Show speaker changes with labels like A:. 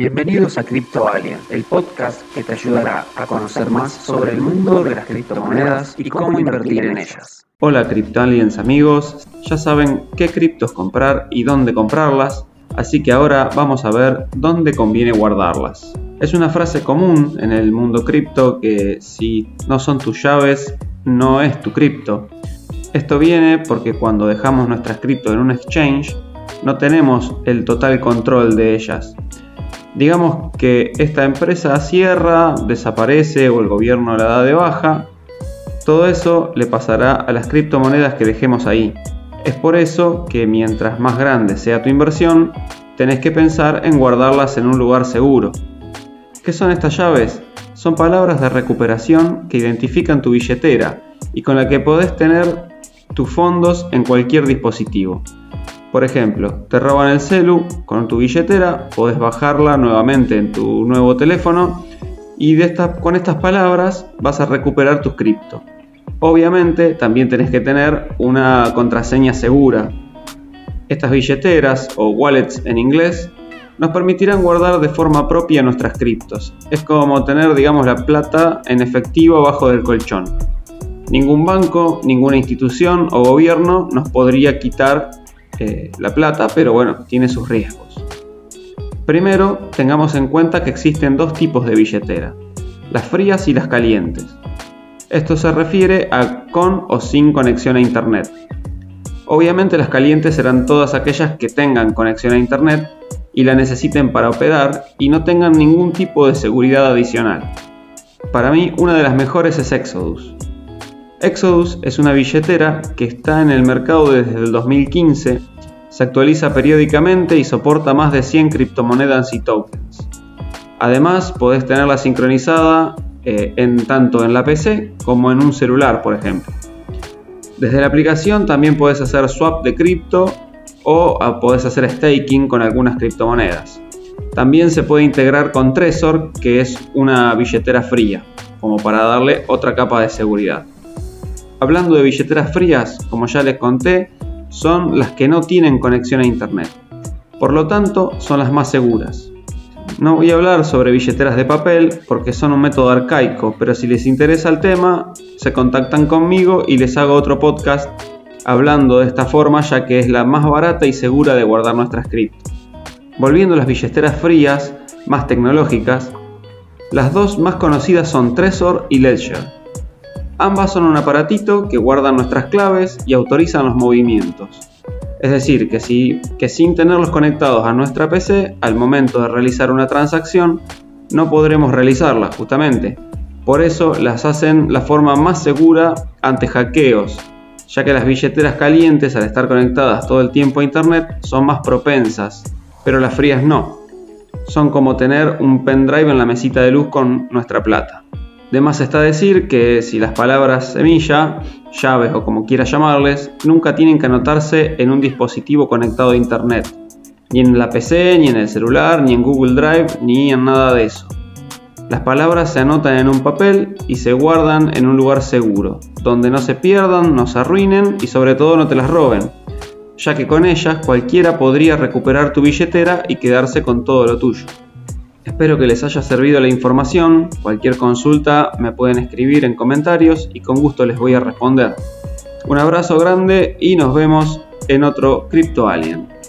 A: Bienvenidos a Crypto Alien, el podcast que te ayudará a conocer más sobre el mundo de las criptomonedas y cómo invertir en ellas.
B: Hola Aliens amigos, ya saben qué criptos comprar y dónde comprarlas, así que ahora vamos a ver dónde conviene guardarlas. Es una frase común en el mundo cripto que si no son tus llaves, no es tu cripto. Esto viene porque cuando dejamos nuestras cripto en un exchange, no tenemos el total control de ellas. Digamos que esta empresa cierra, desaparece o el gobierno la da de baja. Todo eso le pasará a las criptomonedas que dejemos ahí. Es por eso que mientras más grande sea tu inversión, tenés que pensar en guardarlas en un lugar seguro. ¿Qué son estas llaves? Son palabras de recuperación que identifican tu billetera y con la que podés tener tus fondos en cualquier dispositivo. Por ejemplo, te roban el celu con tu billetera, podés bajarla nuevamente en tu nuevo teléfono y de con estas palabras vas a recuperar tus cripto. Obviamente también tenés que tener una contraseña segura. Estas billeteras o wallets en inglés nos permitirán guardar de forma propia nuestras criptos. Es como tener, digamos, la plata en efectivo abajo del colchón. Ningún banco, ninguna institución o gobierno nos podría quitar la plata, pero bueno, tiene sus riesgos. Primero, tengamos en cuenta que existen dos tipos de billetera, las frías y las calientes. Esto se refiere a con o sin conexión a Internet. Obviamente las calientes serán todas aquellas que tengan conexión a Internet y la necesiten para operar y no tengan ningún tipo de seguridad adicional. Para mí una de las mejores es Exodus. Exodus es una billetera que está en el mercado desde el 2015, se actualiza periódicamente y soporta más de 100 criptomonedas y tokens. Además, podés tenerla sincronizada eh, en, tanto en la PC como en un celular, por ejemplo. Desde la aplicación también puedes hacer swap de cripto o ah, podés hacer staking con algunas criptomonedas. También se puede integrar con Trezor, que es una billetera fría, como para darle otra capa de seguridad. Hablando de billeteras frías, como ya les conté, son las que no tienen conexión a Internet. Por lo tanto, son las más seguras. No voy a hablar sobre billeteras de papel porque son un método arcaico, pero si les interesa el tema, se contactan conmigo y les hago otro podcast hablando de esta forma ya que es la más barata y segura de guardar nuestras cripto. Volviendo a las billeteras frías, más tecnológicas, las dos más conocidas son Trezor y Ledger. Ambas son un aparatito que guardan nuestras claves y autorizan los movimientos. Es decir, que, que sin tenerlos conectados a nuestra PC, al momento de realizar una transacción, no podremos realizarla justamente. Por eso las hacen la forma más segura ante hackeos, ya que las billeteras calientes al estar conectadas todo el tiempo a internet son más propensas, pero las frías no. Son como tener un pendrive en la mesita de luz con nuestra plata. De más está decir que si las palabras semilla, llaves o como quieras llamarles, nunca tienen que anotarse en un dispositivo conectado a internet, ni en la PC, ni en el celular, ni en Google Drive, ni en nada de eso. Las palabras se anotan en un papel y se guardan en un lugar seguro, donde no se pierdan, no se arruinen y sobre todo no te las roben, ya que con ellas cualquiera podría recuperar tu billetera y quedarse con todo lo tuyo. Espero que les haya servido la información. Cualquier consulta me pueden escribir en comentarios y con gusto les voy a responder. Un abrazo grande y nos vemos en otro Crypto Alien.